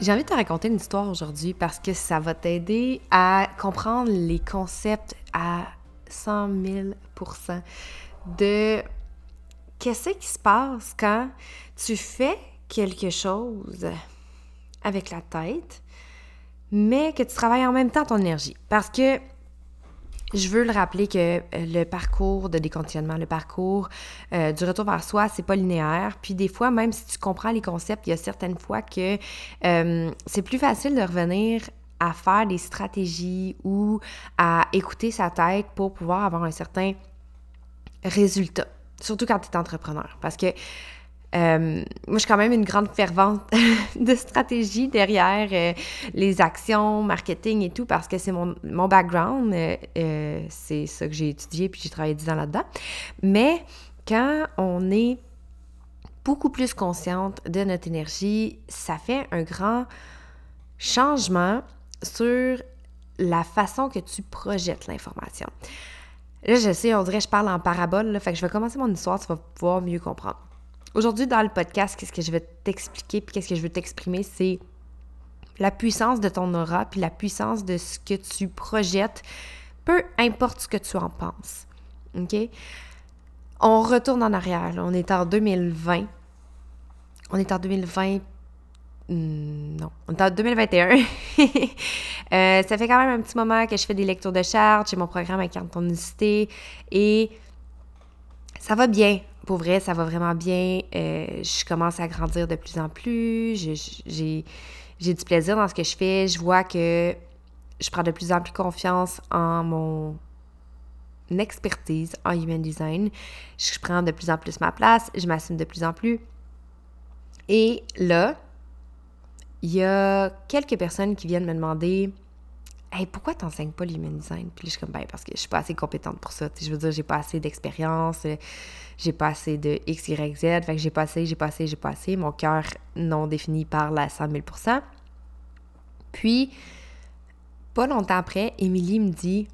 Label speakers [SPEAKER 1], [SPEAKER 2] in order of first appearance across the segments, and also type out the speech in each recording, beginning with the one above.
[SPEAKER 1] J'ai envie de te raconter une histoire aujourd'hui parce que ça va t'aider à comprendre les concepts à 100 000% de qu'est-ce qui se passe quand tu fais quelque chose avec la tête, mais que tu travailles en même temps ton énergie. Parce que je veux le rappeler que euh, le parcours de déconditionnement, le parcours euh, du retour vers soi, c'est pas linéaire. Puis des fois, même si tu comprends les concepts, il y a certaines fois que euh, c'est plus facile de revenir à faire des stratégies ou à écouter sa tête pour pouvoir avoir un certain résultat. Surtout quand tu es entrepreneur. Parce que moi, je suis quand même une grande fervente de stratégie derrière euh, les actions, marketing et tout, parce que c'est mon, mon, background. Euh, euh, c'est ça que j'ai étudié, puis j'ai travaillé 10 ans là-dedans. Mais quand on est beaucoup plus consciente de notre énergie, ça fait un grand changement sur la façon que tu projettes l'information. Là, je sais, on dirait que je parle en parabole, là, fait que je vais commencer mon histoire, tu vas pouvoir mieux comprendre. Aujourd'hui, dans le podcast, qu'est-ce que je vais t'expliquer, puis qu'est-ce que je veux t'exprimer, c'est la puissance de ton aura, puis la puissance de ce que tu projettes, peu importe ce que tu en penses. OK? On retourne en arrière. On est en 2020. On est en 2020. Hmm, non, on est en 2021. euh, ça fait quand même un petit moment que je fais des lectures de chartes, j'ai mon programme à cartonicité et ça va bien pour vrai, ça va vraiment bien. Euh, je commence à grandir de plus en plus. J'ai du plaisir dans ce que je fais. Je vois que je prends de plus en plus confiance en mon expertise en human design. Je prends de plus en plus ma place. Je m'assume de plus en plus. Et là, il y a quelques personnes qui viennent me demander Hey, pourquoi t'enseignes pas l'human design? Puis je suis comme, ben, parce que je suis pas assez compétente pour ça. je veux dire, j'ai pas assez d'expérience, euh, j'ai pas assez de X, Y, Z. Fait que j'ai pas assez, j'ai pas assez, j'ai pas assez. Mon cœur non défini par la 100 000% Puis, pas longtemps après, Émilie me dit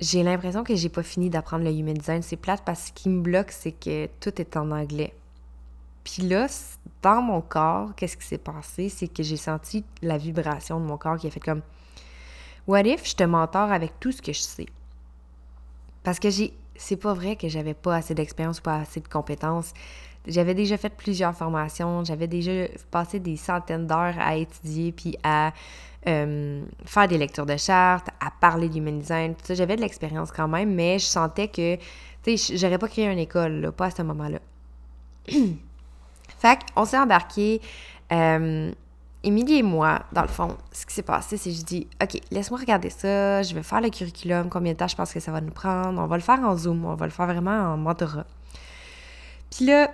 [SPEAKER 1] J'ai l'impression que j'ai pas fini d'apprendre le human design. C'est plate parce que ce qui me bloque, c'est que tout est en anglais. Puis là, dans mon corps, qu'est-ce qui s'est passé? C'est que j'ai senti la vibration de mon corps qui a fait comme What if je te mentor avec tout ce que je sais? Parce que j'ai. C'est pas vrai que j'avais pas assez d'expérience ou pas assez de compétences. J'avais déjà fait plusieurs formations, j'avais déjà passé des centaines d'heures à étudier puis à euh, faire des lectures de chartes, à parler d'human design, tout ça. J'avais de l'expérience quand même, mais je sentais que, tu sais, j'aurais pas créé une école, pas à ce moment-là. Fait qu'on s'est embarqué. Euh, Émilie et moi, dans le fond, ce qui s'est passé, c'est que je dis OK, laisse-moi regarder ça, je vais faire le curriculum, combien de temps je pense que ça va nous prendre, on va le faire en Zoom, on va le faire vraiment en mentorat. Puis là,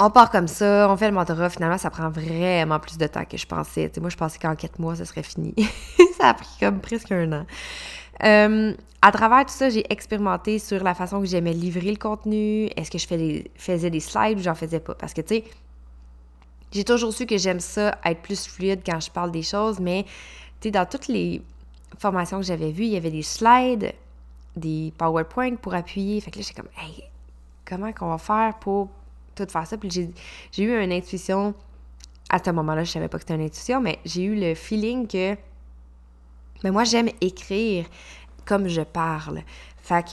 [SPEAKER 1] on part comme ça, on fait le mentorat, finalement, ça prend vraiment plus de temps que je pensais. moi, je pensais qu'en quatre mois, ça serait fini. ça a pris comme presque un an. Euh, à travers tout ça, j'ai expérimenté sur la façon que j'aimais livrer le contenu. Est-ce que je faisais des slides ou j'en faisais pas? Parce que, tu sais, j'ai toujours su que j'aime ça, être plus fluide quand je parle des choses, mais, tu sais, dans toutes les formations que j'avais vues, il y avait des slides, des PowerPoint pour appuyer. Fait que là, j'étais comme, hey, comment qu'on va faire pour tout faire ça? Puis j'ai eu une intuition. À ce moment-là, je savais pas que c'était une intuition, mais j'ai eu le feeling que mais moi, j'aime écrire comme je parle. Fait que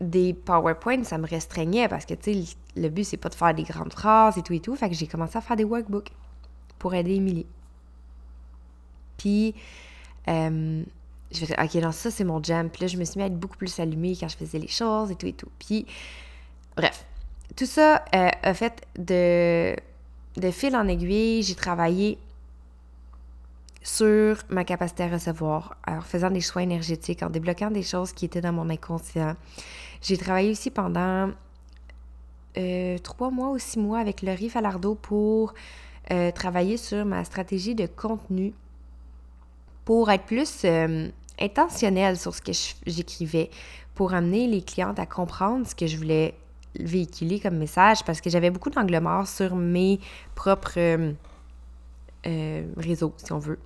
[SPEAKER 1] des PowerPoint, ça me restreignait parce que, tu sais, le but, c'est pas de faire des grandes phrases et tout et tout. Fait que j'ai commencé à faire des workbooks pour aider Émilie. Puis, euh, je faisais, OK, non, ça, c'est mon jam. Puis là, je me suis mis à être beaucoup plus allumée quand je faisais les choses et tout et tout. Puis, bref, tout ça euh, a fait de, de fil en aiguille. J'ai travaillé sur ma capacité à recevoir, en faisant des choix énergétiques, en débloquant des choses qui étaient dans mon inconscient. J'ai travaillé aussi pendant euh, trois mois ou six mois avec Laurie Falardeau pour euh, travailler sur ma stratégie de contenu pour être plus euh, intentionnelle sur ce que j'écrivais, pour amener les clientes à comprendre ce que je voulais véhiculer comme message, parce que j'avais beaucoup d'angle mort sur mes propres réseaux, si on veut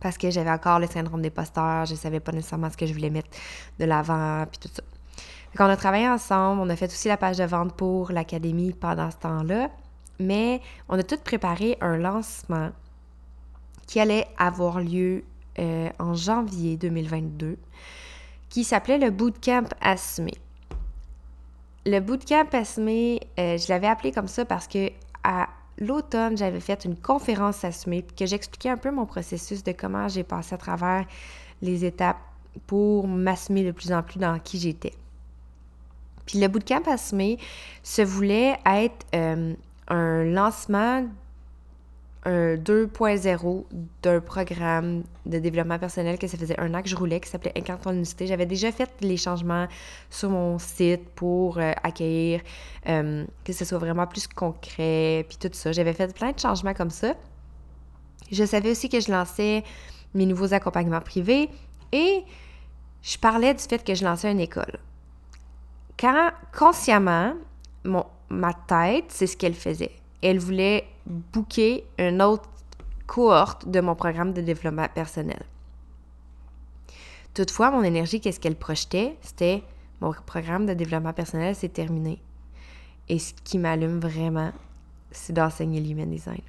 [SPEAKER 1] parce que j'avais encore le syndrome des posteurs, je savais pas nécessairement ce que je voulais mettre de l'avant, puis tout ça. Fait on a travaillé ensemble, on a fait aussi la page de vente pour l'académie pendant ce temps-là, mais on a tout préparé un lancement qui allait avoir lieu euh, en janvier 2022, qui s'appelait le Bootcamp Assumé. Le Bootcamp Assumé, euh, je l'avais appelé comme ça parce que à l'automne, j'avais fait une conférence assumée, puis que j'expliquais un peu mon processus de comment j'ai passé à travers les étapes pour m'assumer de plus en plus dans qui j'étais. Puis le bootcamp assumé se voulait être euh, un lancement un 2.0 d'un programme de développement personnel que ça faisait un an que je roulais, qui s'appelait Incarne ton unicité. J'avais déjà fait les changements sur mon site pour euh, accueillir, euh, que ce soit vraiment plus concret, puis tout ça. J'avais fait plein de changements comme ça. Je savais aussi que je lançais mes nouveaux accompagnements privés et je parlais du fait que je lançais une école. Quand, consciemment, mon, ma tête, c'est ce qu'elle faisait. Elle voulait booker une autre cohorte de mon programme de développement personnel. Toutefois, mon énergie, qu'est-ce qu'elle projetait? C'était mon programme de développement personnel, c'est terminé. Et ce qui m'allume vraiment, c'est d'enseigner l'human design.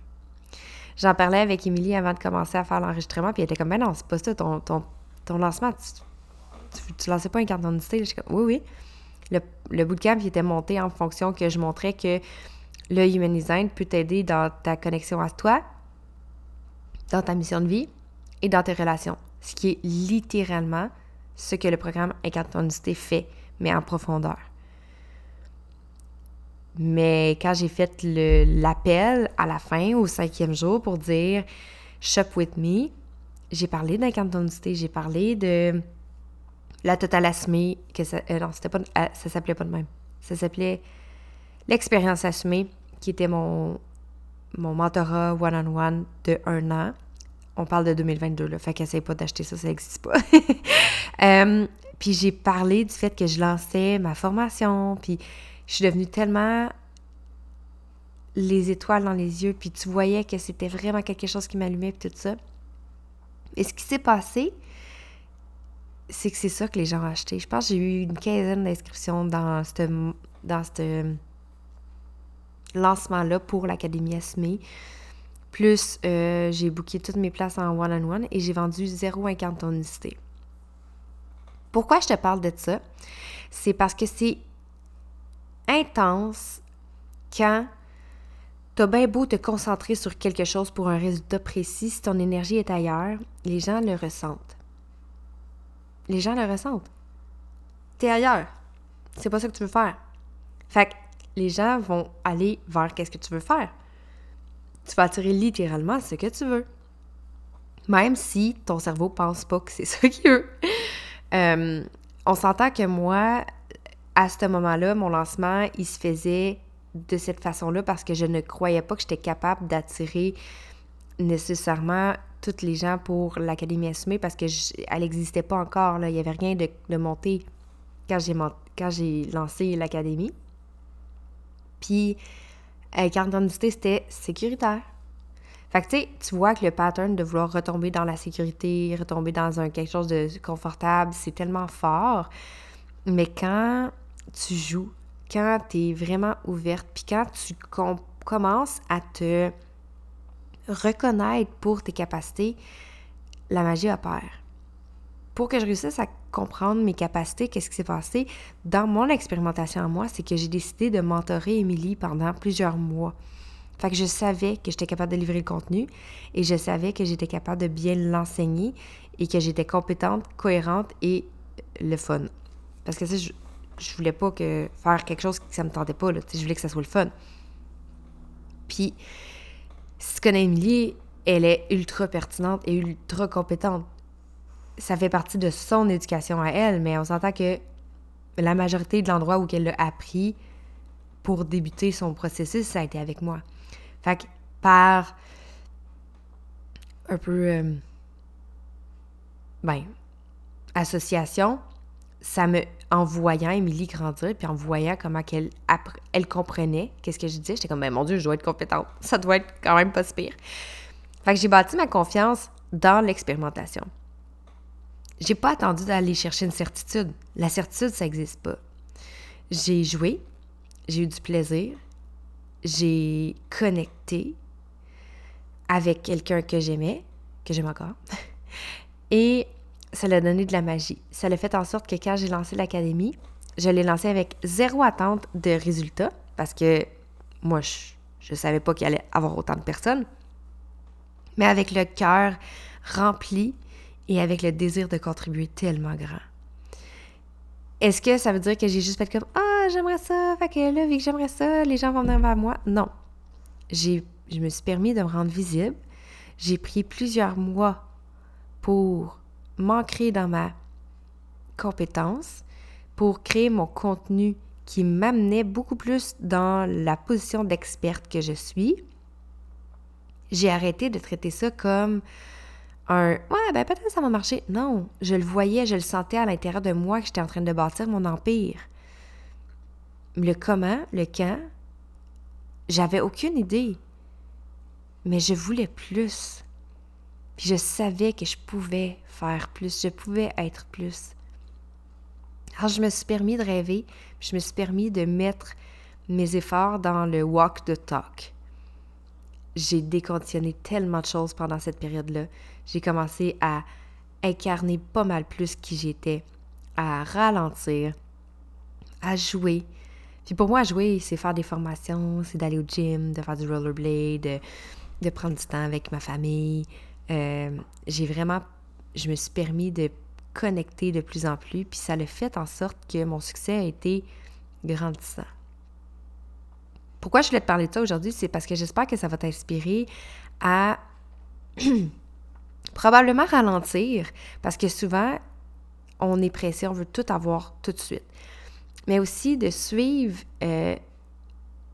[SPEAKER 1] J'en parlais avec Émilie avant de commencer à faire l'enregistrement, puis elle était comme, mais non, c'est pas ça, ton, lancement, tu, tu, lançais pas un carte d'identité. Je comme, oui, oui. Le, le bootcamp, il était monté en fonction que je montrais que le Human Design peut t'aider dans ta connexion à toi, dans ta mission de vie et dans tes relations. Ce qui est littéralement ce que le programme Incartonicité fait, mais en profondeur. Mais quand j'ai fait l'appel à la fin, au cinquième jour, pour dire Shop with me, j'ai parlé d'incantonicité, j'ai parlé de la totalasmie, que euh, non, c'était pas, euh, ça s'appelait pas de même. Ça s'appelait l'expérience assumée qui était mon, mon mentorat one-on-one de un an. On parle de 2022, là, fait qu'essaye pas d'acheter ça, ça n'existe pas. Euh, puis j'ai parlé du fait que je lançais ma formation, puis je suis devenue tellement les étoiles dans les yeux, puis tu voyais que c'était vraiment quelque chose qui m'allumait, puis tout ça. Et ce qui s'est passé, c'est que c'est ça que les gens ont acheté. Je pense que j'ai eu une quinzaine d'inscriptions dans cette, dans cette lancement-là pour l'Académie Esme. Plus, euh, j'ai booké toutes mes places en one-on-one et j'ai vendu zéro incantonicité. Pourquoi je te parle de ça? C'est parce que c'est intense quand t'as bien beau te concentrer sur quelque chose pour un résultat précis, si ton énergie est ailleurs, les gens le ressentent. Les gens le ressentent. T'es ailleurs. C'est pas ça que tu veux faire. Fait que les gens vont aller vers qu'est-ce que tu veux faire. Tu vas attirer littéralement ce que tu veux. Même si ton cerveau pense pas que c'est ça qu'il veut. Euh, on s'entend que moi, à ce moment-là, mon lancement, il se faisait de cette façon-là parce que je ne croyais pas que j'étais capable d'attirer nécessairement toutes les gens pour l'Académie Assumée parce qu'elle n'existait pas encore. Il n'y avait rien de, de monté quand j'ai lancé l'Académie. Puis, euh, carte d'identité, c'était sécuritaire. Fait que, tu sais, tu vois que le pattern de vouloir retomber dans la sécurité, retomber dans un quelque chose de confortable, c'est tellement fort. Mais quand tu joues, quand tu es vraiment ouverte, puis quand tu commences à te reconnaître pour tes capacités, la magie opère. Pour que je réussisse à comprendre mes capacités, qu'est-ce qui s'est passé, dans mon expérimentation à moi, c'est que j'ai décidé de mentorer Émilie pendant plusieurs mois. Fait que je savais que j'étais capable de livrer le contenu et je savais que j'étais capable de bien l'enseigner et que j'étais compétente, cohérente et le fun. Parce que ça, je, je voulais pas faire quelque chose que ça me tentait pas. Je voulais que ça soit le fun. Puis, si tu connais Emily, elle est ultra pertinente et ultra compétente. Ça fait partie de son éducation à elle, mais on s'entend que la majorité de l'endroit où elle l'a appris pour débuter son processus, ça a été avec moi. Fait que par un peu, euh, ben, association, ça me, en voyant Émilie grandir, puis en voyant comment elle, elle comprenait qu'est-ce que je disais, j'étais comme, ben mon Dieu, je dois être compétente. Ça doit être quand même pas si pire. Fait que j'ai bâti ma confiance dans l'expérimentation. J'ai pas attendu d'aller chercher une certitude. La certitude, ça n'existe pas. J'ai joué, j'ai eu du plaisir, j'ai connecté avec quelqu'un que j'aimais, que j'aime encore, et ça l'a donné de la magie. Ça l'a fait en sorte que quand j'ai lancé l'académie, je l'ai lancé avec zéro attente de résultats parce que moi, je ne savais pas qu'il allait avoir autant de personnes, mais avec le cœur rempli et avec le désir de contribuer tellement grand. Est-ce que ça veut dire que j'ai juste fait comme Ah, j'aimerais ça, fait que là, vu que j'aimerais ça, les gens vont venir vers moi? Non. J'ai, je me suis permis de me rendre visible. J'ai pris plusieurs mois pour m'ancrer dans ma compétence pour créer mon contenu qui m'amenait beaucoup plus dans la position d'experte que je suis. J'ai arrêté de traiter ça comme un ouais ben peut-être ça va marcher. Non, je le voyais, je le sentais à l'intérieur de moi que j'étais en train de bâtir mon empire. Le comment, le quand, j'avais aucune idée. Mais je voulais plus. Puis je savais que je pouvais faire plus, je pouvais être plus. Alors je me suis permis de rêver, je me suis permis de mettre mes efforts dans le walk the talk. J'ai déconditionné tellement de choses pendant cette période-là. J'ai commencé à incarner pas mal plus qui j'étais, à ralentir, à jouer. Puis pour moi, jouer, c'est faire des formations, c'est d'aller au gym, de faire du rollerblade, de, prendre du temps avec ma famille, euh, j'ai vraiment, je me suis permis de connecter de plus en plus, puis ça a fait en sorte que mon succès a été grandissant. Pourquoi je voulais te parler de ça aujourd'hui? C'est parce que j'espère que ça va t'inspirer à probablement ralentir, parce que souvent, on est pressé, on veut tout avoir tout de suite. Mais aussi de suivre, euh,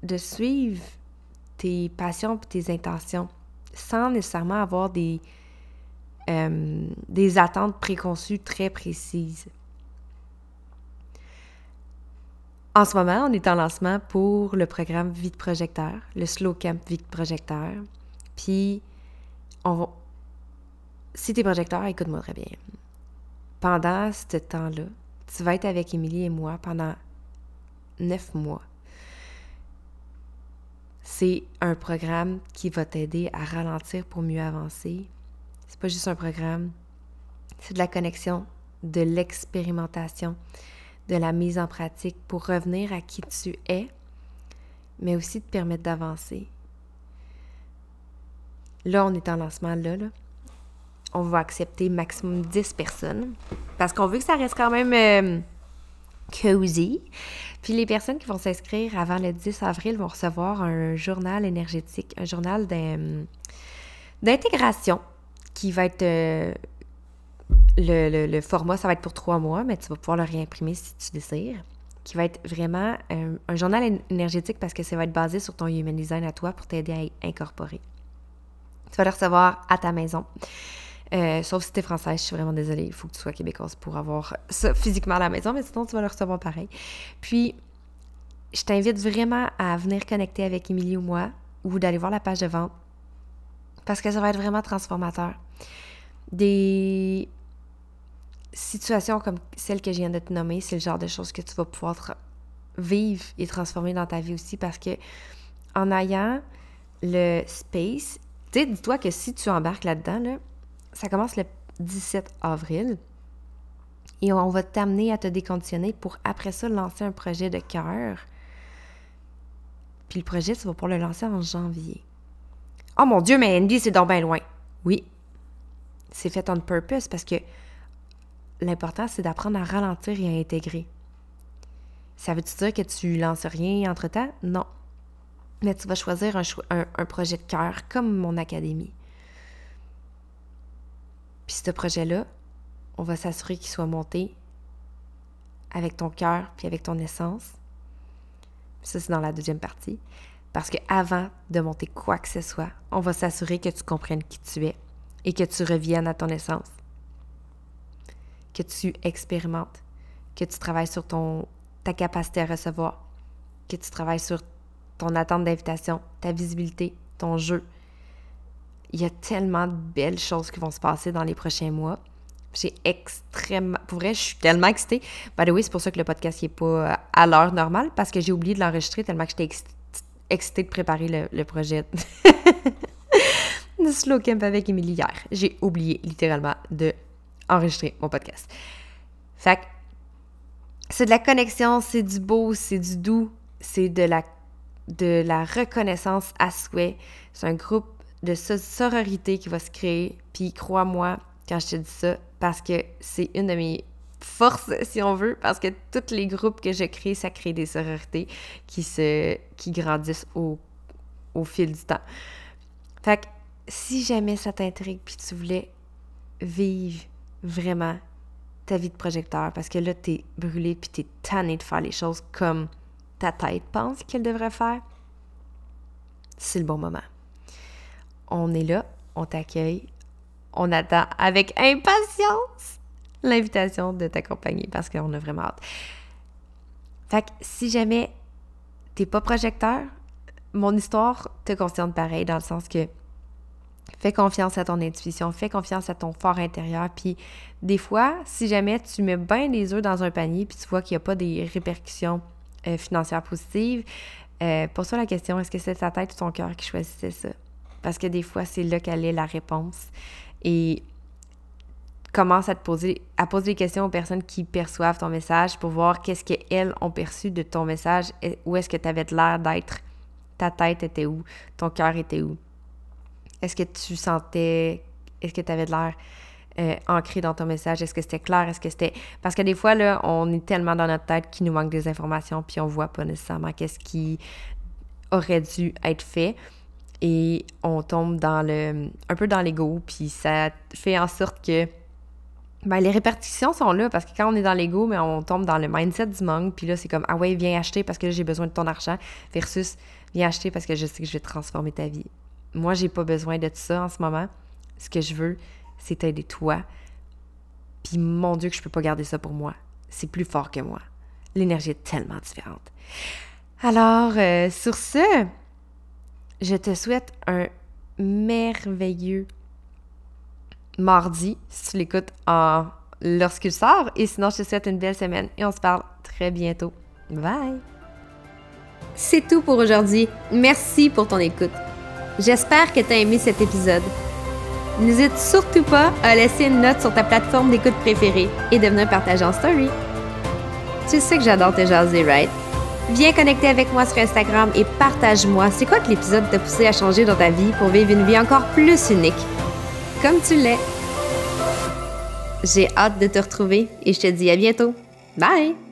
[SPEAKER 1] de suivre tes passions et tes intentions sans nécessairement avoir des, euh, des attentes préconçues très précises. En ce moment, on est en lancement pour le programme Vie de projecteur, le Slow Camp Vie de projecteur. Puis, on va... si tu es projecteur, écoute-moi très bien. Pendant ce temps-là, tu vas être avec Émilie et moi pendant neuf mois c'est un programme qui va t'aider à ralentir pour mieux avancer. C'est pas juste un programme, c'est de la connexion, de l'expérimentation, de la mise en pratique pour revenir à qui tu es, mais aussi te permettre d'avancer. Là, on est en lancement là, là. On va accepter maximum 10 personnes parce qu'on veut que ça reste quand même euh, cozy. Puis les personnes qui vont s'inscrire avant le 10 avril vont recevoir un journal énergétique, un journal d'intégration qui va être... Euh, le, format, ça va être pour trois mois, mais tu vas pouvoir le réimprimer si tu désires. Qui va être vraiment euh, un journal énergétique parce que ça va être basé sur ton human design à toi pour t'aider à incorporer. Tu vas le recevoir à ta maison. Euh, sauf si tu es française, je suis vraiment désolée, il faut que tu sois québécoise pour avoir ça physiquement à la maison, mais sinon tu vas le recevoir pareil. Puis, je t'invite vraiment à venir connecter avec Émilie ou moi, ou d'aller voir la page de vente, parce que ça va être vraiment transformateur. Des situations comme celle que je viens de te nommer, c'est le genre de choses que tu vas pouvoir vivre et transformer dans ta vie aussi, parce que en ayant le space, tu sais, dis-toi que si tu embarques là-dedans, là, ça commence le 17 avril. Et on va t'amener à te déconditionner pour après ça lancer un projet de cœur. Puis le projet, tu vas pouvoir le lancer en janvier. Oh mon Dieu, mais Andy, c'est donc bien loin. Oui, c'est fait on purpose parce que l'important, c'est d'apprendre à ralentir et à intégrer. Ça veut-tu dire que tu lances rien entre-temps? Non. Mais tu vas choisir un, un projet de cœur comme mon académie. Puis ce projet-là, on va s'assurer qu'il soit monté avec ton cœur puis avec ton essence. Ça, c'est dans la deuxième partie. Parce qu'avant de monter quoi que ce soit, on va s'assurer que tu comprennes qui tu es et que tu reviennes à ton essence. Que tu expérimentes, que tu travailles sur ton, ta capacité à recevoir, que tu travailles sur ton attente d'invitation, ta visibilité, ton jeu. Il y a tellement de belles choses qui vont se passer dans les prochains mois. J'ai extrêmement. Pour vrai, je suis tellement excitée. By the way, c'est pour ça que le podcast n'est pas euh, à l'heure normale, parce que j'ai oublié de l'enregistrer tellement que j'étais excitée de préparer le, projet de Slow Camp avec Émilie hier. J'ai oublié littéralement de enregistrer mon podcast. Fait c'est de la connexion, c'est du beau, c'est du doux, c'est de la, de la reconnaissance à souhait. C'est un groupe de sororité qui va se créer. Puis crois-moi quand je te dis ça, parce que c'est une de mes forces, si on veut, parce que tous les groupes que je crée, ça crée des sororités qui, se, qui grandissent au, au fil du temps. Fait que si jamais ça t'intrigue puis tu voulais vivre vraiment ta vie de projecteur, parce que là, t'es brûlé puis t'es tanné de faire les choses comme ta tête pense qu'elle devrait faire, c'est le bon moment. On est là, on t'accueille, on attend avec impatience l'invitation de t'accompagner parce qu'on a vraiment hâte. Fait que si jamais t'es pas projecteur, mon histoire te concerne pareil dans le sens que fais confiance à ton intuition, fais confiance à ton fort intérieur. Puis des fois, si jamais tu mets bien les œufs dans un panier puis tu vois qu'il n'y a pas des répercussions euh, financières positives, euh, pose-toi la question, est-ce que c'est ta tête ou ton cœur qui choisissait ça? Parce que des fois, c'est là qu'elle est la réponse et commence à te poser, à poser des questions aux personnes qui perçoivent ton message pour voir qu'est-ce qu'elles ont perçu de ton message, où est-ce que tu avais l'air d'être, ta tête était où, ton cœur était où. Est-ce que tu sentais, est-ce que tu avais de l'air euh, ancré dans ton message? Est-ce que c'était clair? Est-ce que c'était... Parce que des fois, là, on est tellement dans notre tête qu'il nous manque des informations, puis on voit pas nécessairement qu'est-ce qui aurait dû être fait et on tombe dans le un peu dans l'ego puis ça fait en sorte que ben, les répartitions sont là parce que quand on est dans l'ego mais on tombe dans le mindset du manque puis là c'est comme ah ouais viens acheter parce que j'ai besoin de ton argent versus viens acheter parce que je sais que je vais transformer ta vie moi j'ai pas besoin de ça en ce moment ce que je veux c'est t'aider toi puis mon dieu que je peux pas garder ça pour moi c'est plus fort que moi l'énergie est tellement différente alors euh, sur ce je te souhaite un merveilleux mardi, si tu l'écoutes en... lorsqu'il sort. Et sinon, je te souhaite une belle semaine et on se parle très bientôt. Bye!
[SPEAKER 2] C'est tout pour aujourd'hui. Merci pour ton écoute. J'espère que tu as aimé cet épisode. N'hésite surtout pas à laisser une note sur ta plateforme d'écoute préférée et de venir partager en story. Tu sais que j'adore te jaser, right? Viens connecter avec moi sur Instagram et partage-moi c'est quoi que l'épisode t'a poussé à changer dans ta vie pour vivre une vie encore plus unique, comme tu l'es. J'ai hâte de te retrouver et je te dis à bientôt. Bye!